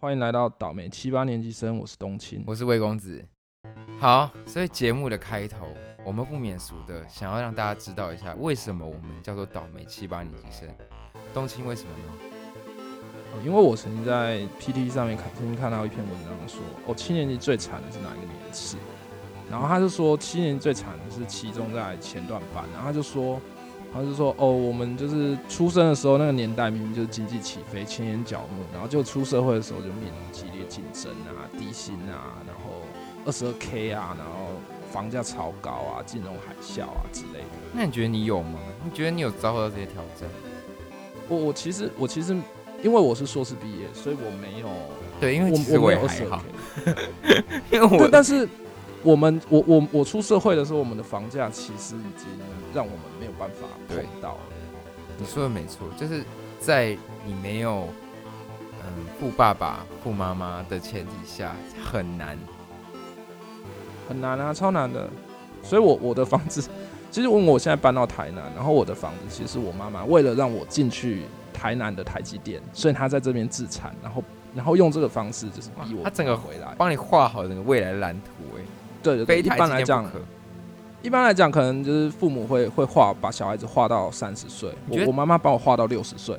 欢迎来到倒霉七八年级生，我是冬青。我是魏公子。好，所以节目的开头，我们不免俗的想要让大家知道一下，为什么我们叫做倒霉七八年级生。冬青为什么呢？哦因为我曾经在 PT 上面看，曾经看到一篇文章说，哦，七年级最惨的是哪一个年次？然后他就说，七年级最惨的是期中在前段班，然后他就说，他就说，哦，我们就是出生的时候那个年代明明就是经济起飞、前沿角目，然后就出社会的时候就面临激烈竞争啊、低薪啊，然后二十二 K 啊，然后房价超高啊、金融海啸啊之类的。那你觉得你有吗？你觉得你有遭受到这些挑战？我我其实我其实因为我是硕士毕业，所以我没有对，因为我其实我没有。因为我对，但是我们我我我出社会的时候，我们的房价其实已经让我们没有办法碰到了。你说的没错，就是在你没有嗯富爸爸、富妈妈的前提下，很难。很难啊，超难的。所以我我的房子，其实问我现在搬到台南，然后我的房子其实我妈妈为了让我进去台南的台积电，所以她在这边自产，然后然后用这个方式就是逼我她整个回来。帮你画好那个未来的蓝图、哎，对一般来讲。一般来讲，可能就是父母会会画，把小孩子画到三十岁。我我妈妈把我画到六十岁，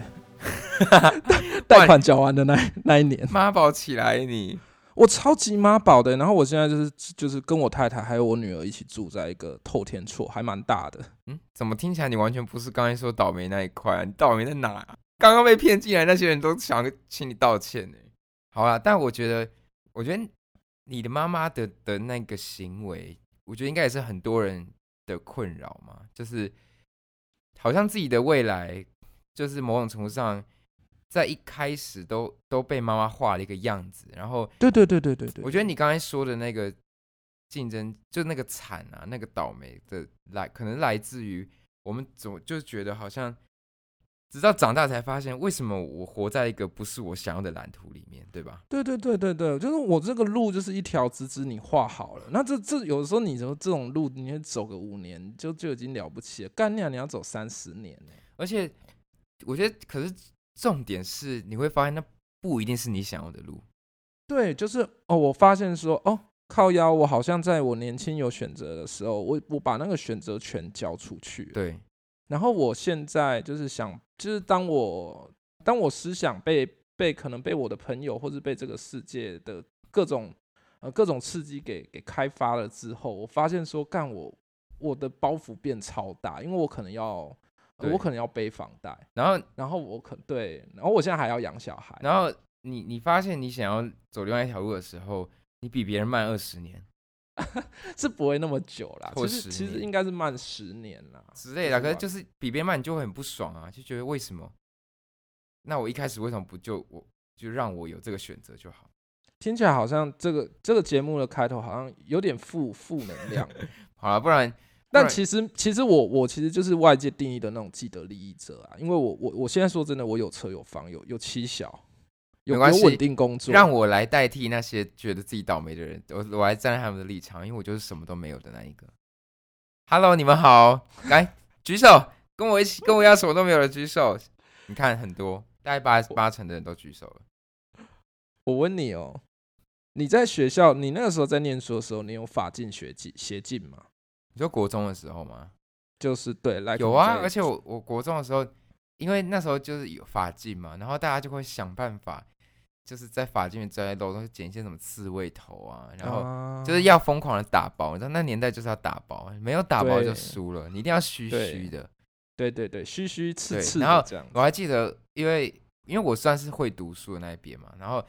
贷款缴完的那那一年，妈宝起来你，我超级妈宝的。然后我现在就是就是跟我太太还有我女儿一起住在一个透天厝，还蛮大的。嗯，怎么听起来你完全不是刚才说倒霉那一块、啊？你倒霉在哪、啊？刚刚被骗进来那些人都想请你道歉呢、好啦，但我觉得，我觉得你的妈妈的的那个行为，我觉得应该也是很多人的困扰嘛，就是好像自己的未来，就是某种程度上，在一开始都都被妈妈画了一个样子，然后对对对对对对，我觉得你刚才说的那个竞争，就那个惨啊，那个倒霉的来，可能来自于我们总就是觉得好像，直到长大才发现，为什么我活在一个不是我想要的蓝图里面，对吧？对对对对对，就是我这个路就是一条直直你画好了，那这这有的时候你说这种路你会走个五年就就已经了不起了，干那你要走三十年呢、而且我觉得，可是重点是你会发现，那不一定是你想要的路。对，就是哦，我发现说哦，靠腰，我好像在我年轻有选择的时候，我我把那个选择权交出去，对，然后我现在就是想，就是当我当我思想被被可能被我的朋友或是被这个世界的各种呃各种刺激给给开发了之后，我发现说干我我的包袱变超大，因为我可能要、我可能要背房贷，然后然后我可对，然后我现在还要养小孩，然后你你发现你想要走另外一条路的时候，你比别人慢二十年 是不会那么久啦，或10其实其实应该是慢十年啦之类的，可是就是比别人慢，你就会很不爽啊，就觉得为什么？那我一开始为什么不就我就让我有这个选择就好？听起来好像这个这个节目的开头好像有点负负能量。好了，不然然但其实，其实我我其实就是外界定义的那种既得利益者啊，因为我我我现在说真的，我有车有房有有妻小，有稳定工作，让我来代替那些觉得自己倒霉的人，我我来站在他们的立场，因为我就是什么都没有的那一个。Hello，你们好，来举手，跟我一起，跟我一样什么都没有的举手。你看很多，大概八八成的人都举手了。我问你哦，你在学校，你那个时候在念书的时候，你有法禁学进学进吗？你说国中的时候吗？就是对，来有啊，而且我我国中的时候，因为那时候就是有法禁嘛，然后大家就会想办法，就是在法禁的摘漏都剪一些什么刺猬头啊，然后后就是要疯狂的打包，你知道那年代就是要打包，没有打包就输了，你一定要虚对虚的。对对对，虚虚刺对刺然后我还记得，因为因为我算是会读书的那一边嘛，然后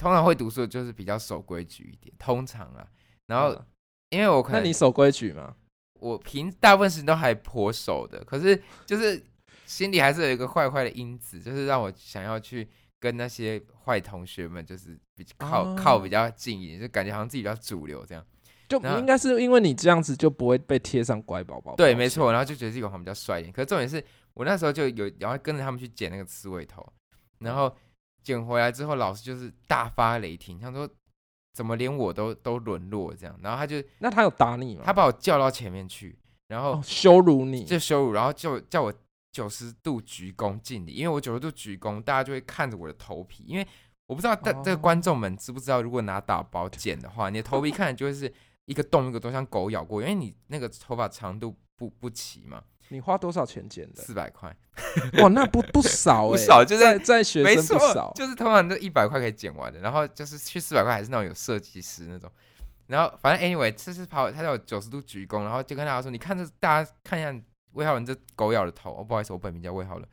通常会读书的就是比较守规矩一点，通常啊，然后嗯。因为我可能那你守规矩吗？我平大部分时间都还颇守的，可是就是心里还是有一个坏坏的因子，就是让我想要去跟那些坏同学们，就是比靠、哦靠比较近一点，就感觉好像自己比较主流这样。就应该是因为你这样子就不会被贴上乖宝宝。对，没。错，然后就觉得自己好像比较帅一点。可是重点是我那时候就有，然后跟着他们去剪那个刺猬头，然后剪回来之后，老师就是大发雷霆，他说怎么连我都都沦落这样，然后他就那他有打你吗？他把我叫到前面去，然后哦羞辱你，就羞辱，然后就叫我九十度鞠躬敬礼，因为我九十度鞠躬，大家就会看着我的头皮，因为我不知道这这个哦观众们知不知道，如果拿打包剪的话，你的头皮看就会是一个洞一个洞，像狗咬过，因为你那个头发长度不不齐嘛，你花多少钱剪的？四百块，哇，那不不少不哎、少就在在学生不少，。就是通常都一百块可以剪完的，然后就是去四百块还是那种有设计师那种。然后反正 anyway，这是跑他叫我九十度鞠躬，然后就跟大家说：“你看这大家看一下魏浩伦这狗咬的头，哦，不好意思，我本名叫魏浩伦。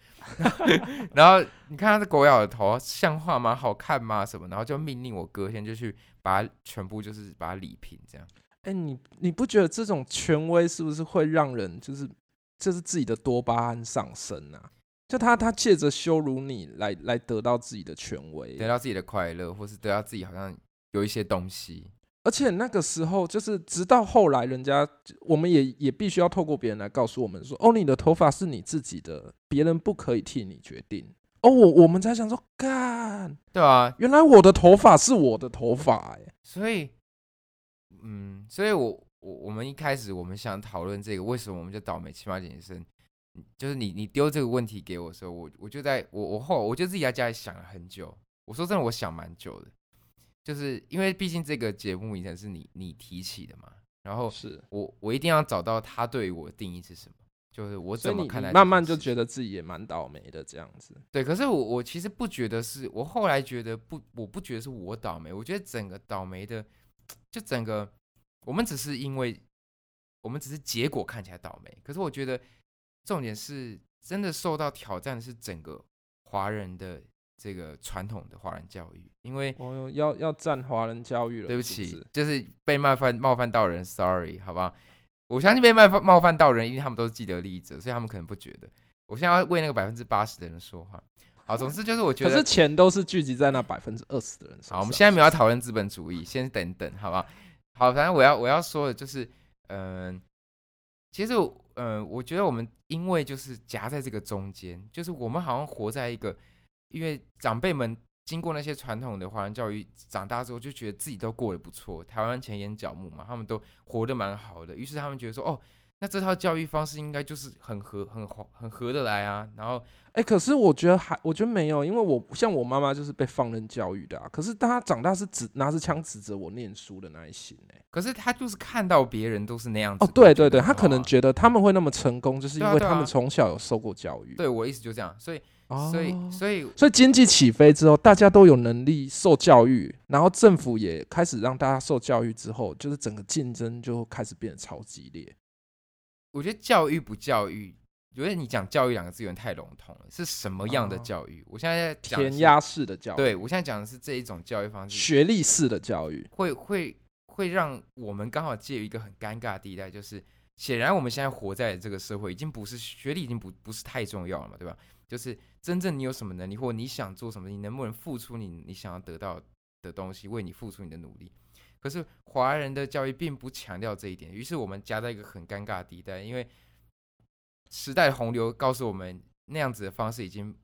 然后你看他这狗咬的头像话吗？好看吗？什么？然后就命令我隔天就去把它全部就是把它理平，这样。哎、你你不觉得这种权威是不是会让人就是就是自己的多巴胺上升啊？就他他借着羞辱你来来得到自己的权威，得到自己的快乐，或是得到自己好像有一些东西。而且那个时候就是直到后来，人家我们也也必须要透过别人来告诉我们说，哦，你的头发是你自己的，别人不可以替你决定。哦，我我们才想说，干，对啊，原来我的头发是我的头发、哎，所以，嗯，所以我我我们一开始我们想讨论这个，为什么我们就倒霉七八减生？嗯就是你你丢这个问题给我的时候，我我就在我我后我就自己在家里想了很久。我说真的，我想蛮久的，就是因为毕竟这个节目以前是你你提起的嘛，然后是，我我一定要找到他对我的定义是什么，就是我怎么看待慢慢就觉得自己也蛮倒霉的这样子。对，可是我我其实不觉得是，我后来觉得不，我不觉得是我倒霉，我觉得整个倒霉的，就整个我们只是因为我们只是结果看起来倒霉，可是我觉得重点是真的受到挑战的是整个华人的这个传统的华人教育，因为哦，要要占华人教育了，对不起，是是就是被冒犯冒犯到人，sorry，好吧？我相信被冒犯冒犯到人，因为他们都是既得利益者，所以他们可能不觉得。我现在要为那个百分之八十的人说话。好，总之就是我觉得可是钱都是聚集在那百分之二十的人身上。好，我们现在没有要讨论资本主义，先等等，好吧？好，反正我要我要说的就是，嗯、其实我，嗯、我觉得我们因为就是夹在这个中间，就是我们好像活在一个，因为长辈们经过那些传统的华人教育长大之后，就觉得自己都过得不错，台湾前沿角目嘛，他们都活得蛮好的，于是他们觉得说，哦，那这套教育方式应该就是很合、很合、很合得来啊，然后哎、可是我觉得还，我觉得没有，因为我像我妈妈就是被放任教育的啊。可是当她长大是指拿着枪指着我念书的那一型哎、可是她就是看到别人都是那样子，哦，对对对，她可能觉得他们会那么成功，就是因为他们从小有受过教育。对我意思就这样，所以哦，所以所以所以经济起飞之后，大家都有能力受教育，然后政府也开始让大家受教育之后，就是整个竞争就开始变得超激烈。我觉得教育不教育，觉得你讲教育两个字有点太笼统了，是什么样的哦教育？我现在在讲，填鸭式的教育，对我现在讲的是这一种教育方式，学历式的教育，会会会让我们刚好介于一个很尴尬的地带，就是显然我们现在活在这个社会，已经不是学历已经不不是太重要了嘛，对吧？就是真正你有什么能力，或你想做什么，你能不能付出你你想要得到的东西，为你付出你的努力。可是华人的教育并不强调这一点，于是我们夹在一个很尴尬的地带，因为时代洪流告诉我们那样子的方式已经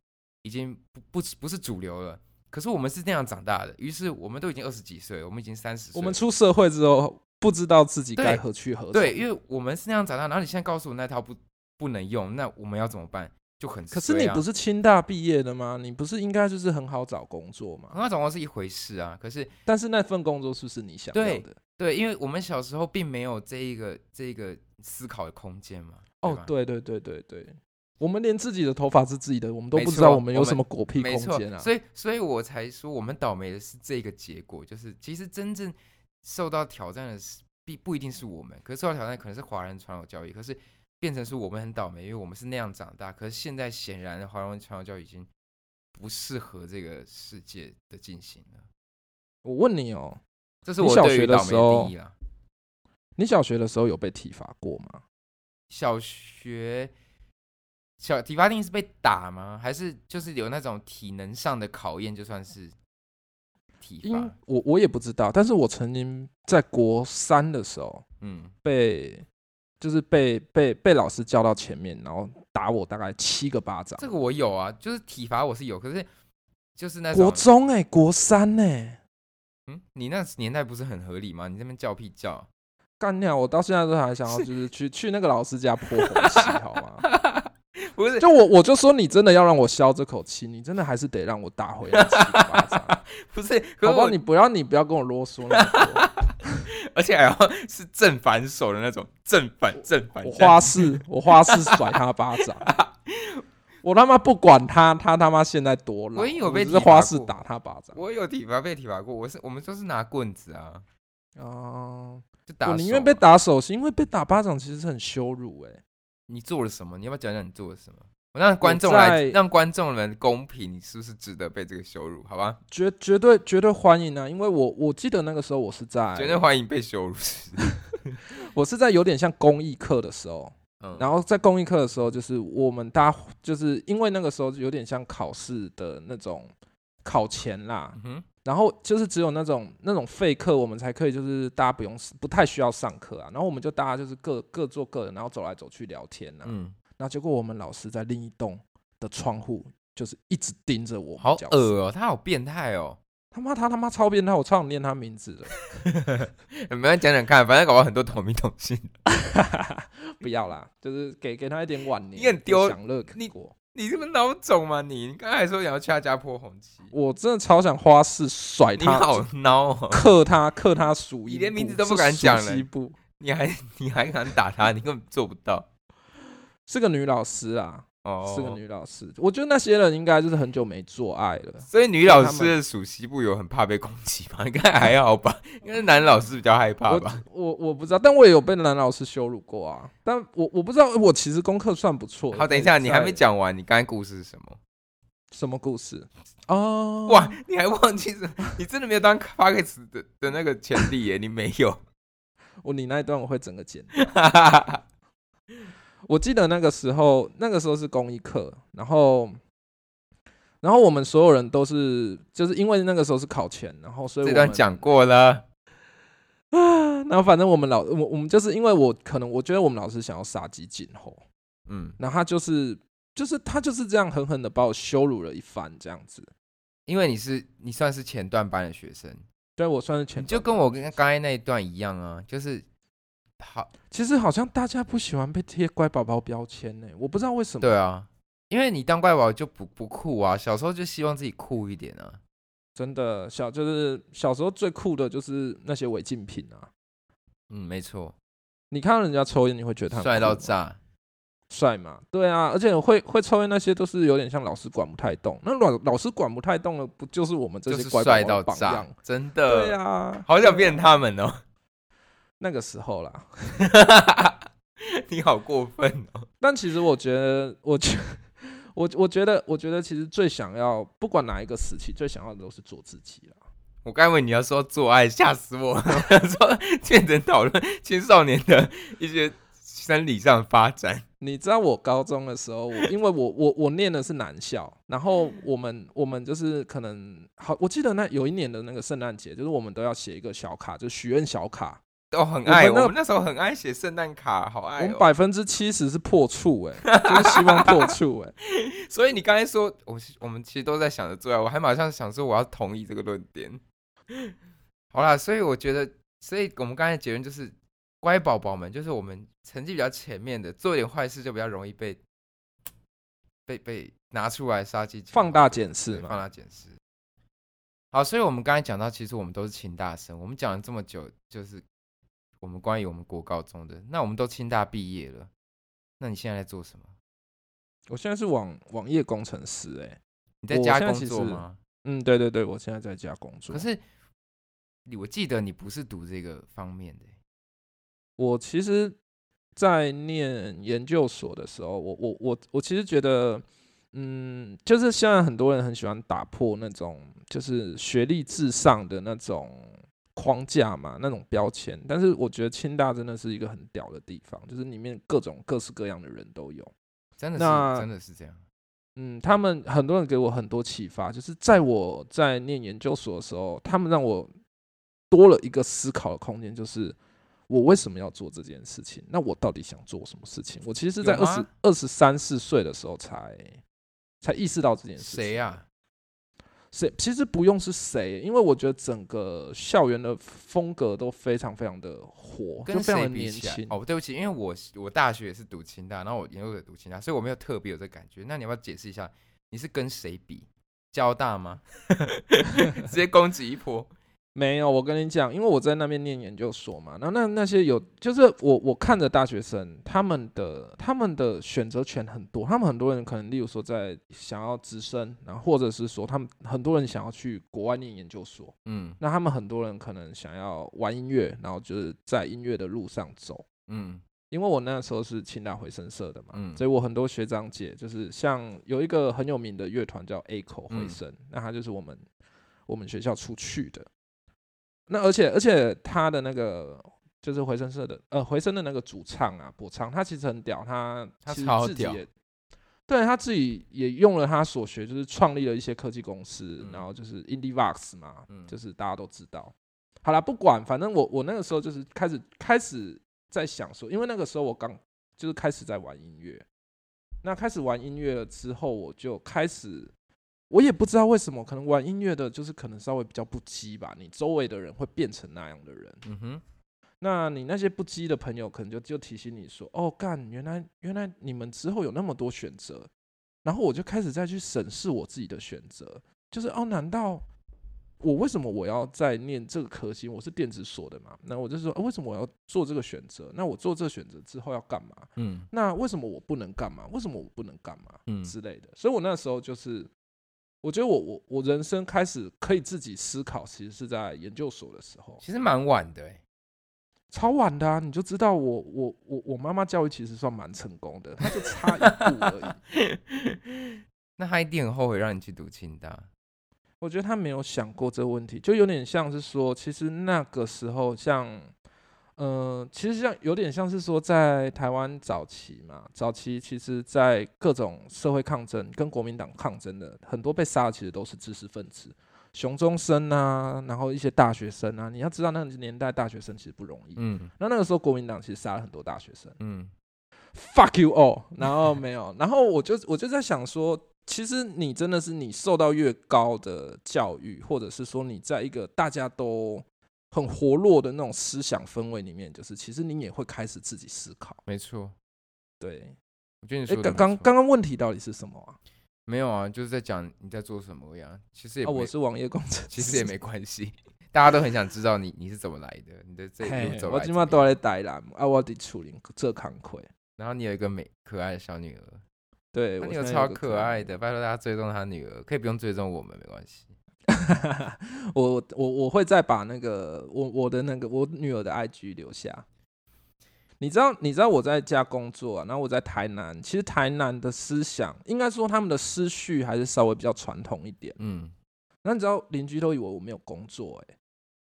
已经不不不是主流了。可是我们是那样长大的，于是我们都已经二十几岁，我们已经三十岁，我们出社会之后，不知道自己该何去何从。对，因为我们是那样长大，然后你现在告诉我那套不不能用，那我们要怎么办？就很、可是你不是是清大毕业的吗？你不是应该就是很好找工作吗？很好找工作是一回事啊，可是但是那份工作是不是你想要的？对，因为我们小时候并没有这一个这一个思考的空间嘛。哦，对对对对对，我们连自己的头发是自己的，我们都不知道我们有什么狗屁空间啊。所以所以我才说我们倒霉的是这个结果，就是其实真正受到挑战的是必不一定是我们，可是受到挑战可能是华人传统教育，可是变成是我们很倒霉，因为我们是那样长大，可是现在显然华人传统教育已经不适合这个世界的进行了，我问你哦，这是我你小学的时候。你小学的时候有被体罚过吗？小学小体罚定是被打吗？还是就是有那种体能上的考验，就算是体因罚？我我也不知道，但是我曾经在国三的时候嗯，被，就是被被被老师叫到前面，然后打我大概七个巴掌。这个我有啊，就是体罚我是有，可是就是那种国中哎、国三哎、嗯，你那年代不是很合理吗？你这边叫屁叫，干掉我到现在都还想要就是 去去那个老师家泼红漆好吗？不是就我我就说你真的要让我消这口气，你真的还是得让我打回来七个巴掌，不是，可好不好？是我你不要你不要跟我啰嗦那么多，而且还要 是正反手的那种，正反正反我花式我花式甩他巴掌，我他妈不管他，他他妈现在多老，我也有被只是花式打他巴掌。我有体罚被体罚过，我是我们都是拿棍子啊，哦、就打、我宁愿被。打手心，因为被打巴掌其实是很羞辱哎、你做了什么？你要不要讲讲你做了什么？我让观众来，让观众们公平，你是不是值得被这个羞辱？好吧，绝绝对绝对欢迎啊！因为我我记得那个时候我是在绝对欢迎被羞辱。我是在有点像公益课的时候，嗯，然后在公益课的时候，就是我们大家就是因为那个时候有点像考试的那种考前啦，嗯，然后就是只有那种那种废课，我们才可以就是大家不用不太需要上课啊，然后我们就大家就是各各做各的，然后走来走去聊天啊，嗯，然后结果我们老师在另一栋的窗户就是一直盯着我们好恶哦、他好变态哦、他妈他他妈超变态，我超想念他名字的。你们讲讲看，反正搞到很多同名同姓。不要啦，就是给给他一点晚年，你很丢享乐你过。你是不是脑肿吗？你你刚才还说你要去他家泼红旗，我真的超想花式甩他，你好孬哦、克他克他鼠你连名字都不敢讲了你还你还敢打他？你根本做不到是个女老师啊，哦。是个女老师。我觉得那些人应该就是很久没做爱了。所以女老师的属西部有很怕被攻击吗？应该还好吧，应该是男老师比较害怕我吧。我我不知道，但我也有被男老师羞辱过啊。但我我不知道，我其实功课算不错。好，等一下，你还没在讲完，你刚才故事是什么？什么故事哦？哇，你还忘记是？你真的没有当 p c a s 的的那个潜力耶？你没有？我你那一段我会整个剪掉。我记得那个时候，那个时候是公益课，然后，然后我们所有人都是，就是因为那个时候是考前，然后所以我们这段讲过了。啊 然后反正我们老我我们就是因为我可能我觉得我们老师想要杀鸡儆猴，嗯，然后他就是就是他就是这样狠狠的把我羞辱了一番，这样子。因为你是你算是前段班的学生，对我算是前你就跟我跟刚才那一段一样啊，就是好，其实好像大家不喜欢被贴乖宝宝标签呢，我不知道为什么。对啊，因为你当乖宝就不不酷啊，小时候就希望自己酷一点啊。真的小就是小时候最酷的就是那些违禁品啊。嗯，没错，你看到人家抽烟，你会觉得他很帅到炸。帅嘛？对啊，而且会会抽烟那些都是有点像老师管不太动。那老老师管不太动了，不就是我们这就是些乖宝帅宝榜到炸样？，真的。对啊，好想变他们哦。那个时候啦。你好过分哦。但其实我觉得，我觉 我我觉得，我觉得其实最想要，不管哪一个时期，最想要的都是做自己啦。我刚以为你要说做爱，吓死我 说变成讨论青少年的一些生理上发展。你知道我高中的时候，我因为我我我念的是男校，然后我们我们就是可能好，我记得那有一年的那个圣诞节，就是我们都要写一个小卡，就许愿小卡，都很爱，我们那时候很爱写圣诞卡，好我爱我。们百分之七十是破处、欸，哎，就是希望破处、欸，哎，所以你刚才说，我我们其实都在想着做爱，我还马上想说我要同意这个论点。好啦，所以我觉得，所以我们刚才结论就是，乖宝宝们就是我们成绩比较前面的，做一点坏事就比较容易被被被拿出来杀鸡放大检视对放。大检视。好，所以我们刚才讲到，其实我们都是清大生。我们讲了这么久，就是我们关于我们国高中的。那我们都清大毕业了，那你现在在做什么？我现在是网网页工程师、欸，哎，你在家工作吗？嗯，对对对，我现在在家工作。可是你，我记得你不是读这个方面的欸、我其实，在念研究所的时候，我我我我其实觉得，嗯，就是现在很多人很喜欢打破那种就是学历至上的那种框架嘛，那种标签。但是我觉得清大真的是一个很屌的地方，就是里面各种各式各样的人都有。真的是真的是这样。嗯，他们很多人给我很多启发，就是在我在念研究所的时候，他们让我多了一个思考的空间，就是我为什么要做这件事情？那我到底想做什么事情？我其实是在二十二十三四岁的时候才才意识到这件事情。谁呀、谁其实不用是谁，因为我觉得整个校园的风格都非常非常的火，就跟非常的年轻。哦，对不起，因为我我大学也是读清大，然后我研究所也读清大，所以我没有特别有这感觉。那你要不要解释一下，你是跟谁比？交大吗？直接攻击一波。没有，我跟你讲，因为我在那边念研究所嘛，然后那那些有，就是我我看着大学生，他们的他们的选择权很多，他们很多人可能，例如说在想要直升，然后或者是说他们很多人想要去国外念研究所，嗯那他们很多人可能想要玩音乐，然后就是在音乐的路上走。嗯因为我那时候是清大回声社的嘛，嗯所以我很多学长姐就是像有一个很有名的乐团叫 A 口回嗯声，那他就是我们我们学校出去的。那而且而且他的那个就是回声社的呃回声的那个主唱啊博唱，他其实很屌，他他其实超屌自己也对他自己也用了他所学，就是创立了一些科技公司，嗯然后就是 IndieVox 嘛，嗯。就是大家都知道。好啦，不管，反正我我那个时候就是开始开始在想说，因为那个时候我刚就是开始在玩音乐，那开始玩音乐了之后，我就开始，我也不知道为什么，可能玩音乐的就是可能稍微比较不羁吧，你周围的人会变成那样的人，嗯哼，那你那些不羁的朋友，可能就就提醒你说，哦，干，原来原来你们之后有那么多选择，然后我就开始再去审视我自己的选择，就是哦，难道我为什么我要在念这个科系？我是电子所的嘛，那我就说，哦、为什么我要做这个选择？那我做这个选择之后要干嘛？嗯那为什么我不能干嘛？为什么我不能干嘛？嗯之类的。所以我那时候就是，我觉得我我我人生开始可以自己思考，其实是在研究所的时候。其实蛮晚的哎。超晚的啊，你就知道我我我我妈妈教育其实算蛮成功的，她就差一步而已。那她一定很后悔让你去读清大。我觉得她没有想过这个问题，就有点像是说，其实那个时候像，呃，其实像有点像是说，在台湾早期嘛，早期其实，在各种社会抗争跟国民党抗争的很多被杀的，其实都是知识分子。熊中生啊，然后一些大学生啊，你要知道那个年代大学生其实不容易。嗯那那个时候国民党其实杀了很多大学生。嗯 fuck you all，然后没有，然后我就我就在想说，其实你真的是你受到越高的教育，或者是说你在一个大家都很活络的那种思想氛围里面，就是其实你也会开始自己思考。没错。对，我觉得你哎，说刚刚刚刚问题到底是什么啊？没有啊，就是在讲你在做什么呀。其实也啊，我是网页工程，其实也没关系，大家都很想知道你你是怎么来的，你的这一路走来我今晚都。在台南，啊，我伫处理这康亏。然后你有一个美可爱的小女儿，对，我现在女儿超可爱的，拜托大家追踪她女儿，可以不用追踪我们没关系。我我我会再把那个我我的那个我女儿的 IG 留下。你知道你知道我在家工作、啊，然后我在台南，其实台南的思想应该说他们的思绪还是稍微比较传统一点。嗯，那你知道邻居都以为我没有工作哎、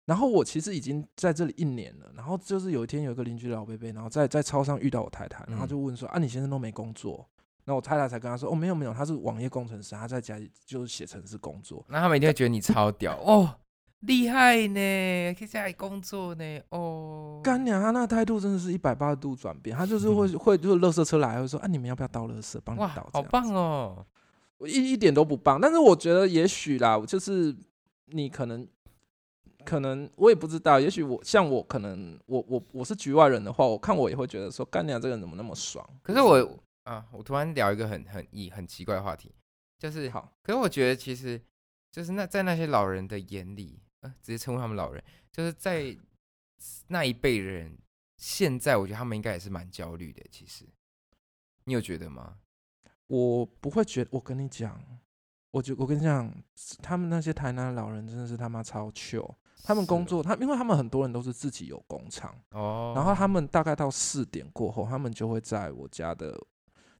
然后我其实已经在这里一年了，然后就是有一天有一个邻居老伯伯，然后在在超商遇到我太太，然后他就问说、啊你先生都没工作？那我太太才跟他说哦没有没有，他是网页工程师，他在家里就是写程式工作。那他们一定会觉得你超屌 哦，厉害呢，可以在家里工作呢，哦，干娘，他那个态度真的是一百八十度转变，他就是会会就是垃圾车来会说啊，你们要不要倒垃圾，帮你哇，倒，好棒！哦，我一一点都不棒，但是我觉得也许啦，就是你可能可能我也不知道，也许我像我可能我我我是局外人的话，我看我也会觉得说干娘这个人怎么那么爽？可是我啊，我突然聊一个很很异很奇怪的话题，就是，好，可是我觉得其实就是那在那些老人的眼里，呃，直接称呼他们老人，就是在 那一辈人，现在我觉得他们应该也是蛮焦虑的。其实，你有觉得吗？我不会觉得，我跟你讲，我觉我跟你讲，他们那些台南老人真的是他妈超糗。他们工作，他因为他们很多人都是自己有工厂，哦，然后他们大概到四点过后，他们就会在我家的，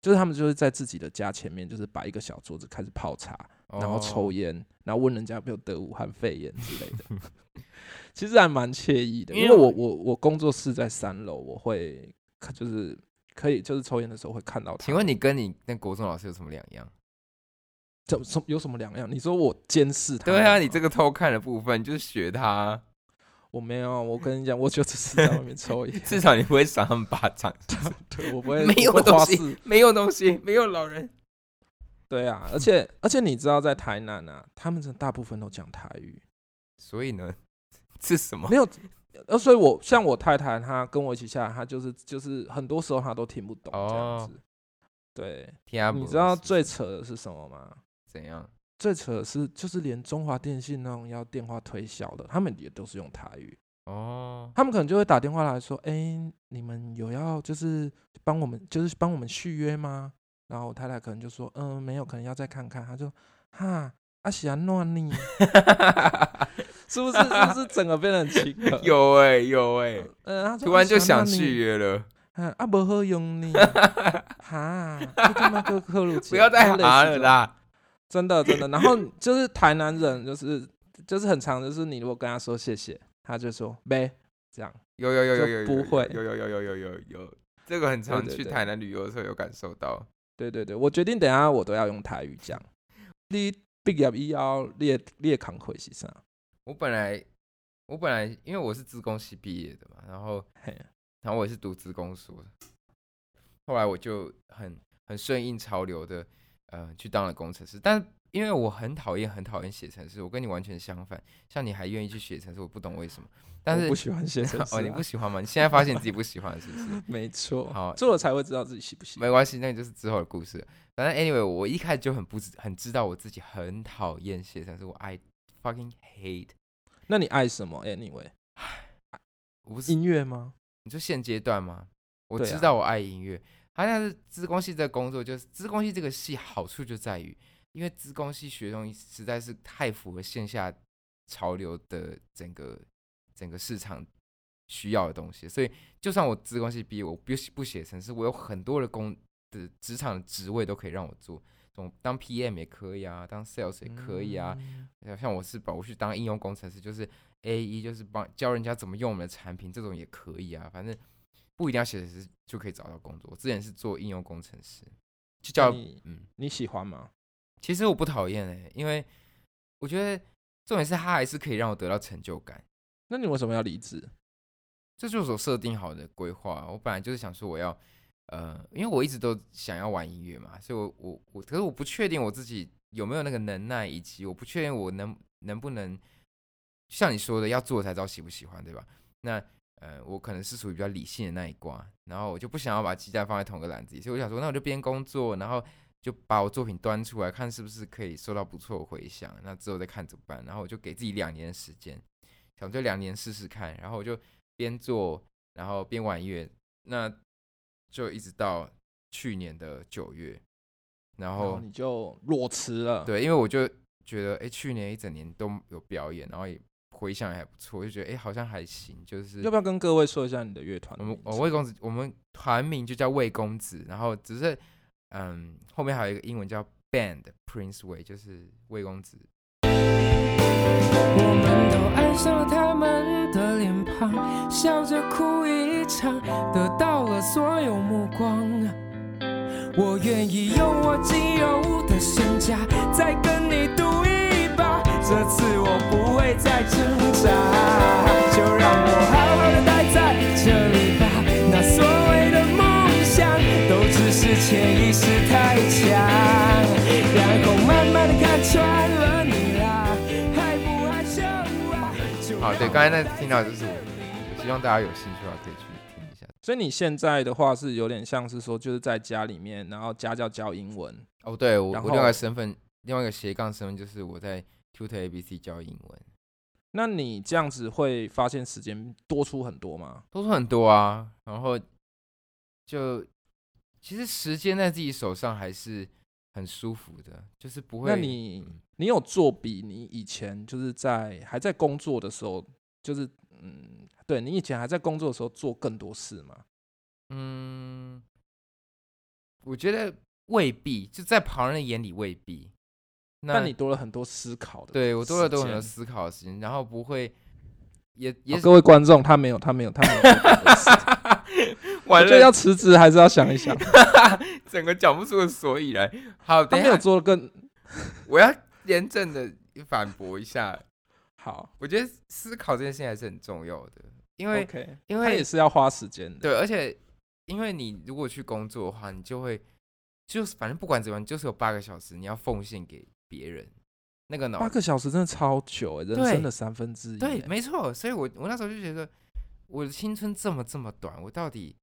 就是他们就是在自己的家前面，就是摆一个小桌子开始泡茶，然后抽哦，烟，然后问人家有没有得武汉肺炎之类的。其实还蛮惬意的，因为我我我我工作室在三楼，我会看就是可以就是抽烟的时候会看到他。请问你跟你那国中老师有什么两样？怎什有什么两样？你说我监视他？对啊，你这个偷看的部分就是学他，我没有，我跟你讲，我就只是在外面抽烟，至少你不会赏他们巴掌。对我不会没有东西没有东西，没有老人。对对啊，而且而且你知道，在台南啊，他们真的大部分都讲台语，所以呢，是什么没？有。呃，所以我像我太太，她跟我一起下来，她就是就是很多时候她都听不懂这样哦子。对，你知道最扯的是什么吗？怎样？最扯的是，就是连中华电信那种要电话推销的，他们也都是用台语。哦，他们可能就会打电话来说：“哎、你们有要就是帮我们就是帮我们续约吗？”然后我太太可能就说：“嗯、没有，可能要再看看。”他就哈阿喜安诺你，是不是？是不是整个变得很亲和？有哎、有哎、嗯，他突然就想续约了，嗯，啊，不好用你，哈，你干嘛跟客户不要再哈哈了，啦。真的真的。然后就是台南人，就是就是很常，就是你如果跟他说谢谢，他就说呗，这样。有有有有有有不会有有有有有有有，这个很常去台南旅游的时候有感受到。对对对，我决定等下我都要用台语讲。你毕业以后，你的你的工课是啥？我本来我本来因为我是资工系毕业的嘛，然后嘿，然后我也是读资工所的，后来我就很很顺应潮流的，呃，去当了工程师。但因为我很讨厌很讨厌写程式，我跟你完全相反。像你还愿意去写程式，我不懂为什么。但是我不喜欢写程式、啊。哦，你不喜欢吗？你现在发现你自己不喜欢了是不是？没错，好做了才会知道自己喜不喜欢。没关系，那就是之后的故事。反正 anyway，我一开始就很不知很知道我自己很讨厌写程式，我 I fucking hate。那你爱什么？Anyway，我不是音乐吗？你说现阶段吗？我知道我爱音乐，好像是资工系这个工作，就是资工系这个系好处就在于，因为资工系学东西实在是太符合线下潮流的整个整个市场需要的东西，所以就算我资工系毕业，我不不写程式，我有很多的工的职场的职位都可以让我做，这种当 PM 也可以啊，当 Sales 也可以啊，嗯像我是把我去当应用工程师，就是 A E，就是帮教人家怎么用我们的产品，这种也可以啊。反正不一定要写程式就可以找到工作。我之前是做应用工程师，就叫你嗯，你喜欢吗？其实我不讨厌哎，因为我觉得重点是他还是可以让我得到成就感。那你为什么要离职？这就是我设定好的规划。我本来就是想说我要，呃，因为我一直都想要玩音乐嘛，所以我我我，可是我不确定我自己有没有那个能耐，以及我不确定我能能不能像你说的要做才知道喜不喜欢，对吧？那呃，我可能是属于比较理性的那一挂，然后我就不想要把鸡蛋放在同一个篮子里，所以我想说，那我就边工作，然后就把我作品端出来，看是不是可以收到不错的回响，那之后再看怎么办。然后我就给自己两年的时间，想这两年试试看，然后我就边做，然后边玩乐，那就一直到去年的九月，然后你就裸辞了。，对，因为我就觉得，哎、去年一整年都有表演，然后也回想也还不错，就觉得，哎、好像还行。就是要不要跟各位说一下你的乐团我们的名字？我魏公子，我们团名就叫魏公子，然后只是，嗯，后面还有一个英文叫 Band Prince Way，，就是魏公子。我们都爱上了他们的脸庞，笑着哭一场，得到了所有目光。我愿意用我仅有的身价，再跟你赌一把。这次我不会再挣扎，就让我好好的待在这里吧。那所谓的梦想，都只是潜意识太强，然后慢慢的看穿了你不害羞啊？就好，对，让刚才那听到就是我，我希望大家有兴趣的话可以去听一下。所以你现在的话是有点像是说，就是在家里面，然后家教教英文。哦，对我我另外一后个身份，另外一个斜杠身份就是我在 Tutor ABC 教英文，那你这样子会发现时间多出很多吗？多出很多啊，然后就其实时间在自己手上还是很舒服的，就是不会。那你嗯你有做比你以前就是在还在工作的时候，就是嗯，对你以前还在工作的时候做更多事吗？嗯，我觉得未必，就在旁人的眼里未必。那但你多了很多思考的，对我多了多很多思考的时间，然后不会也也好各位观众，他没有，他没有，他没有 完了觉得要辞职还是要想一想。整个讲不出个所以来。好，他没有做的更我要严正的反驳一下，好，我觉得思考这件事情还是很重要的，因为 OK，因为他也是要花时间的。对，而且因为你如果去工作的话，你就会就是反正不管怎么样，就是有八个小时你要奉献给别人，那个脑八个小时真的超久哎、人生的三分之一、对，欸没错。所以我我那时候就觉得，我的青春这么这么短，我到底，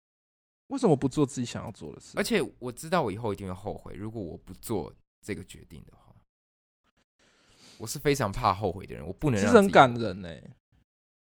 为什么不做自己想要做的事？而且我知道我以后一定会后悔，如果我不做这个决定的话，我是非常怕后悔的人，我不能其实很感人哎、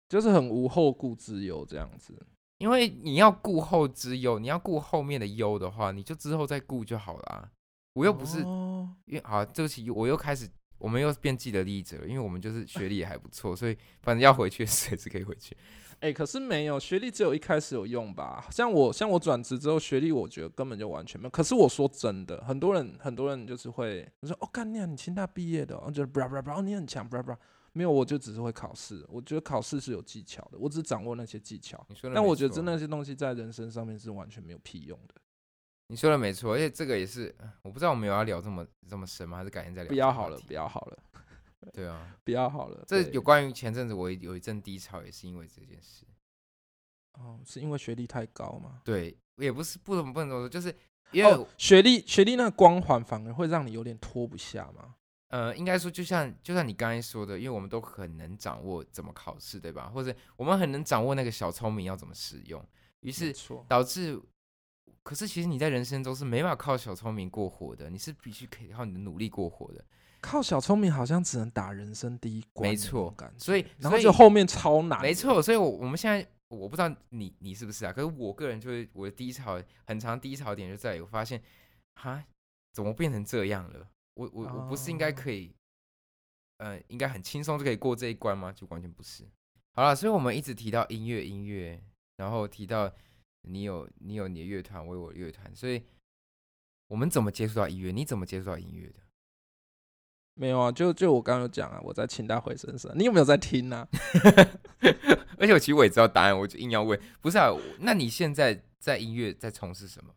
就是很无后顾之忧这样子。因为你要顾后之忧，你要顾后面的忧的话，你就之后再顾就好了啊。我又不是哦因为好，对不起，我又开始，我们又变既得利益者了，因为我们就是学历也还不错，所以反正要回去随时可以回去。哎、可是没有学历，只有一开始有用吧？像我，像我转职之后，学历我觉得根本就完全没有。可是我说真的，很多人，很多人就是会我说，哦，干你啊，你清大毕业的、哦，就是 blah blah blah，哦你很强，blah blah，没有，我就只是会考试。我觉得考试是有技巧的，我只掌握那些技巧。但我觉得真那些东西在人生上面是完全没有屁用的。你说的没错，而且这个也是，我不知道我们有要聊这么这么深吗？还是改天再聊？不要好了，不。要好了，对啊，不要好了。这有关于前阵子我有一阵低潮，也是因为这件事。哦，是因为学历太高吗？对，也不是不怎么不能这么说，就是因为、哦，学历学历那个光环反而会让你有点脱不下嘛。呃，应该说就像就像你刚才说的，因为我们都很能掌握怎么考试，对吧？或者我们很能掌握那个小聪明要怎么使用，于是，导致。可是其实你在人生中是没办法靠小聪明过活的，你是必须可以靠你的努力过活的。靠小聪明好像只能打人生第一关，没错所以然后就后面超难，没，错，所以我我们现在我不知道你你是不是啊，可是我个人就是我的低潮很长低潮点就在于我发现，哈，怎么变成这样了？我我我不是应该哦可以，呃，应该很轻松就可以过这一关吗？就完全不是。好了，所以我们一直提到音乐音乐，然后提到你有你有你的乐团，我有我的乐团，所以我们怎么接触到音乐？你怎么接触到音乐的？没有啊，就就我刚刚有讲啊，我在清大回声社，你有没有在听啊？而且我其实我也知道答案，我就硬要问。不是啊，那你现在在音乐在从事什么？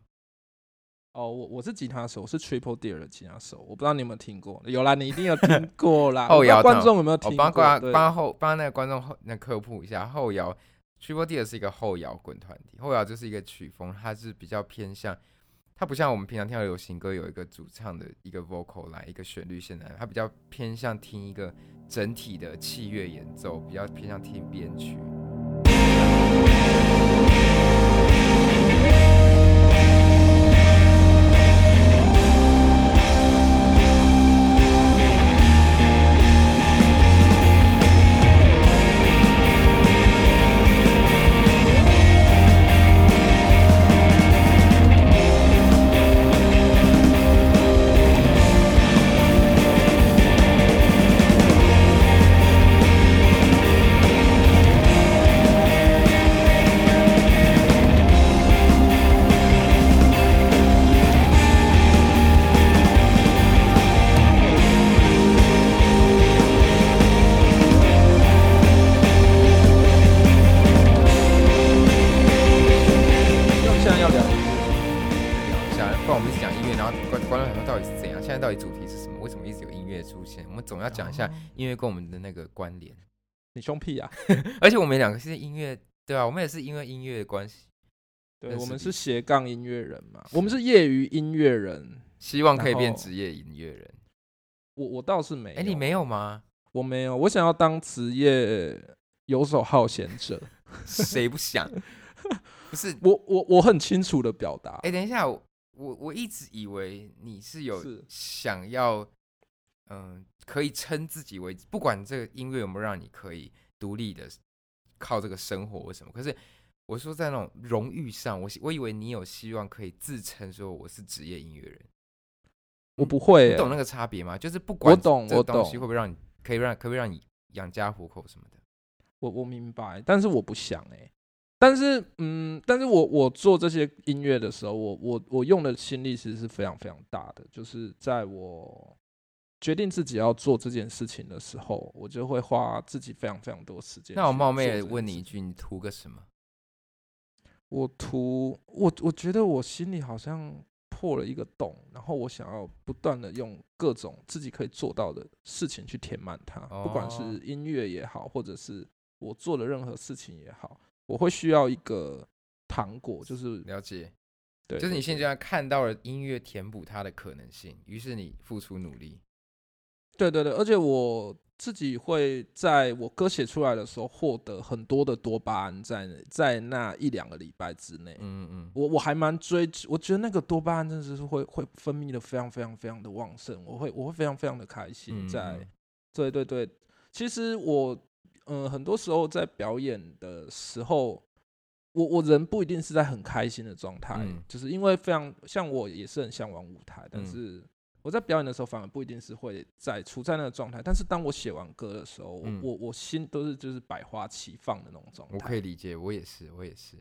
哦，我我是吉他手，我是 Triple Deer 的吉他手，我不知道你有没有听过，有啦，你一定有听过啦。后摇观众有没有我听过？帮观帮后帮那个观众后那科普一下，后摇 Triple D 是一个后摇滚团体，后摇就是一个曲风，它是比较偏向，它不像我们平常听到流行歌有一个主唱的一个 vocal 来一个旋律线来，它比较偏向听一个整体的器乐演奏，比较偏向听编曲。个关联。你凶屁啊！而且我们两个是音乐，对啊，我们也是因为音乐的关系，对，我们是斜杠音乐人嘛，我们是业余音乐人。希望可以变职业音乐人。我我倒是没有，哎、你没有吗？我没有，我想要当职业游手好闲者。谁不想？不是，我我我很清楚的表达哎、，等一下，我我我一直以为你是有想要，嗯、可以称自己为，不管这个音乐有没有让你可以独立的靠这个生活或什么，可是我说在那种荣誉上，我希我以为你有希望可以自称说我是职业音乐人。我不会、欸，你懂那个差别吗？就是不管我懂我懂东西会不会让你可以让可不可以让你养家糊口什么的。我我明白，但是我不想哎、但是嗯，但是我我做这些音乐的时候，我我我用的心力其实是非常非常大的，就是在我决定自己要做这件事情的时候，我就会花自己非常非常多时间。那我冒昧问你一句，你图个什么？我图我我觉得我心里好像破了一个洞，然后我想要不断的用各种自己可以做到的事情去填满它，不管是哦音乐也好，或者是我做的任何事情也好，我会需要一个糖果，就是了解，对，就是你现在看到了音乐填补它的可能性，于是你付出努力。对对对，而且我自己会在我歌写出来的时候获得很多的多巴胺在在那一两个礼拜之内。嗯嗯我我还蛮追，我觉得那个多巴胺真的是会会分泌的非常非常非常的旺盛，我会我会非常非常的开心嗯在。嗯对对对，其实我呃很多时候在表演的时候，我我人不一定是在很开心的状态，嗯就是因为非常像我也是很向往舞台，但嗯是我在表演的时候反而不一定是会在处在那个状态，但是当我写完歌的时候，我嗯我我心都是就是百花齐放的那种状态。我可以理解，我也是，我也是。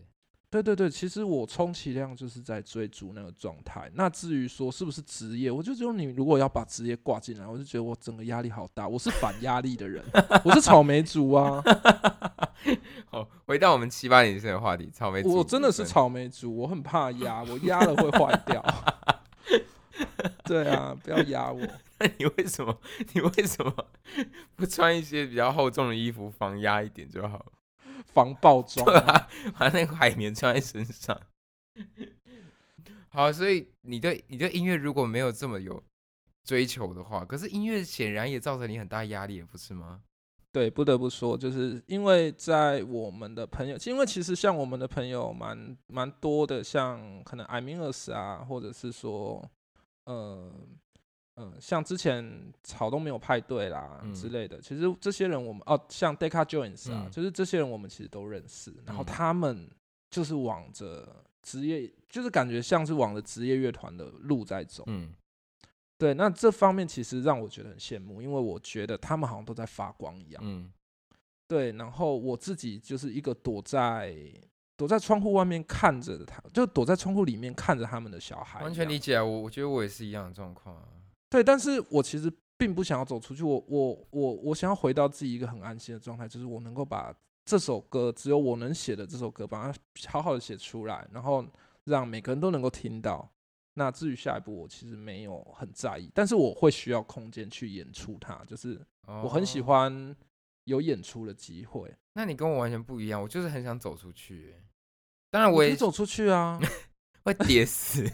对对对，其实我充其量就是在追逐那个状态。那至于说是不是职业，我就觉得你如果要把职业挂进来，我就觉得我整个压力好大。我是反压力的人，我是草莓族啊，好，回到我们七八年生的话题，草莓族我真的是草莓族，我很怕压，我压了会坏掉。对啊，不要压我。那你为什么你为什么不穿一些比较厚重的衣服防压一点就好？防爆装对啊，把那个海绵穿在身上。好，所以你对你对音乐如果没有这么有追求的话，可是音乐显然也造成你很大压力，不是吗？对，不得不说，就是因为在我们的朋友，因为其实像我们的朋友蛮蛮多的，像可能 us 啊，或者是说，呃，呃，像之前草东没有派对啦、嗯之类的，其实这些人我们哦，像 Deca Jones 啊，嗯就是这些人我们其实都认识，然后嗯他们就是往着职业，就是感觉像是往着职业乐团的路在走。嗯对，那这方面其实让我觉得很羡慕，因为我觉得他们好像都在发光一样。嗯对，然后我自己就是一个躲在躲在窗户外面看着的他，就躲在窗户里面看着他们的小孩，完全理解啊，我我觉得我也是一样的状况啊。对，但是我其实并不想要走出去，我我我我想要回到自己一个很安心的状态，就是我能够把这首歌，只有我能写的这首歌，把它好好的写出来，然后让每个人都能够听到。那至于下一步，我其实没有很在意，但是我会需要空间去演出它，就是我很喜哦。欢有演出的机会。那你跟我完全不一样，我就是很想走出去欸。当然，我也走出去啊，会跌死。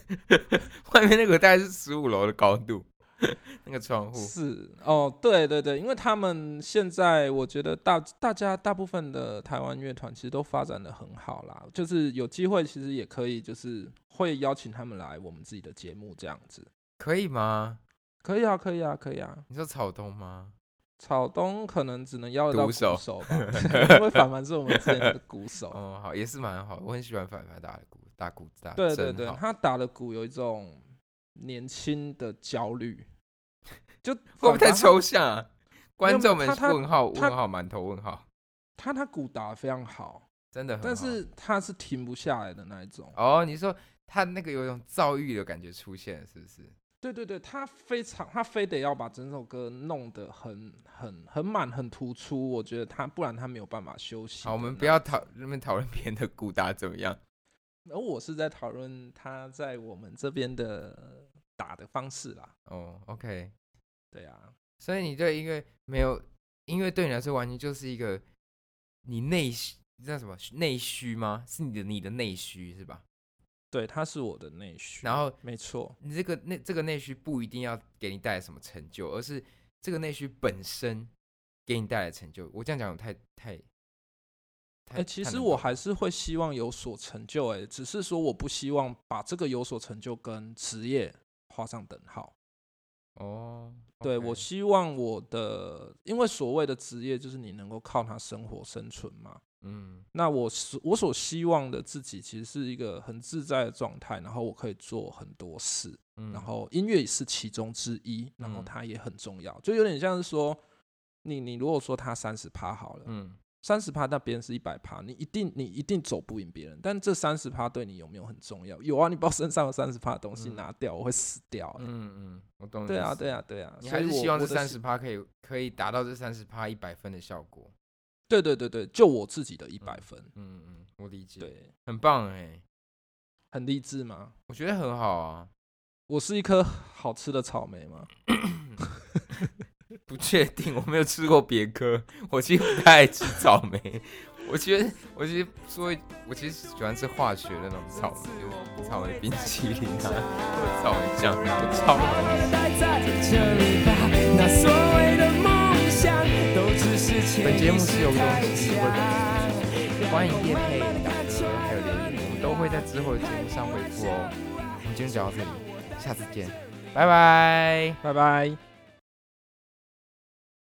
外面那个大概是十五楼的高度，那个窗户。是哦，对对对，因为他们现在我觉得大大家大部分的台湾乐团其实都发展的很好啦，就是有机会其实也可以就是会邀请他们来我们自己的节目这样子，可以吗？可以啊，可以啊，可以啊。你说草东吗？草东可能只能邀得到鼓鼓手手吧，因为凡凡是我们之前的鼓手。哦，好，也是蛮好，我很喜欢反反打的鼓，打鼓打，对对对，他打的鼓有一种年轻的焦虑，就会不会太抽象啊？观众们问号问号满头问号，他他鼓打的非常好，真的很好。但是他是停不下来的那一种。哦，你说他那个有一种躁郁的感觉出现，是不是？对对对，他非常，他非得要把整首歌弄得很很很满很突出，我觉得他不然他没有办法休息。好，我们不要讨那边讨论别人的鼓打怎么样。而我是在讨论他在我们这边的打的方式啦。哦，OK，对啊，所以你对音乐没有音乐对你来说完全就是一个你内需，你知道什么内需吗？是你的你的内需是吧？对，他是我的内需。然后没错，你这个内这个内需不一定要给你带来什么成就，而是这个内需本身给你带来成就。我这样讲有太太哎、太，其实我还是会希望有所成就、哎，只是说我不希望把这个有所成就跟职业画上等号。哦，对我希望我的，因为所谓的职业就是你能够靠它生活生存嘛。嗯。那我所我所希望的自己其实是一个很自在的状态，然后我可以做很多事，嗯，然后音乐是其中之一，然后嗯。它也很重要，就有点像是说，你你如果说他三十趴好了，嗯。三十趴，那别人是一百趴，你一定你一定走不赢别人，但这三十趴对你有没有很重要？有啊，你把我身上有三十趴的东西嗯。拿掉，我会死掉、欸。嗯嗯，我懂你对啊，对啊，对啊，你还是希望这三十趴可以可以达到这三十趴一百分的效果。对对对对，就我自己的一百分，嗯嗯，我理解，对，很棒哎，很励志吗？我觉得很好啊。我是一颗好吃的草莓吗？不确定，我没有吃过别科，我其实不太爱吃草莓。我觉得，我其实说，我其实喜欢吃化学的那种草莓，就是草莓冰淇淋啊，或者草莓酱，我超本节目是由东太西强会本欢迎叶配、打歌还有留言，我们都会在之后的节目上回复哦。我们今天就讲到这里，下次见，拜拜。拜拜。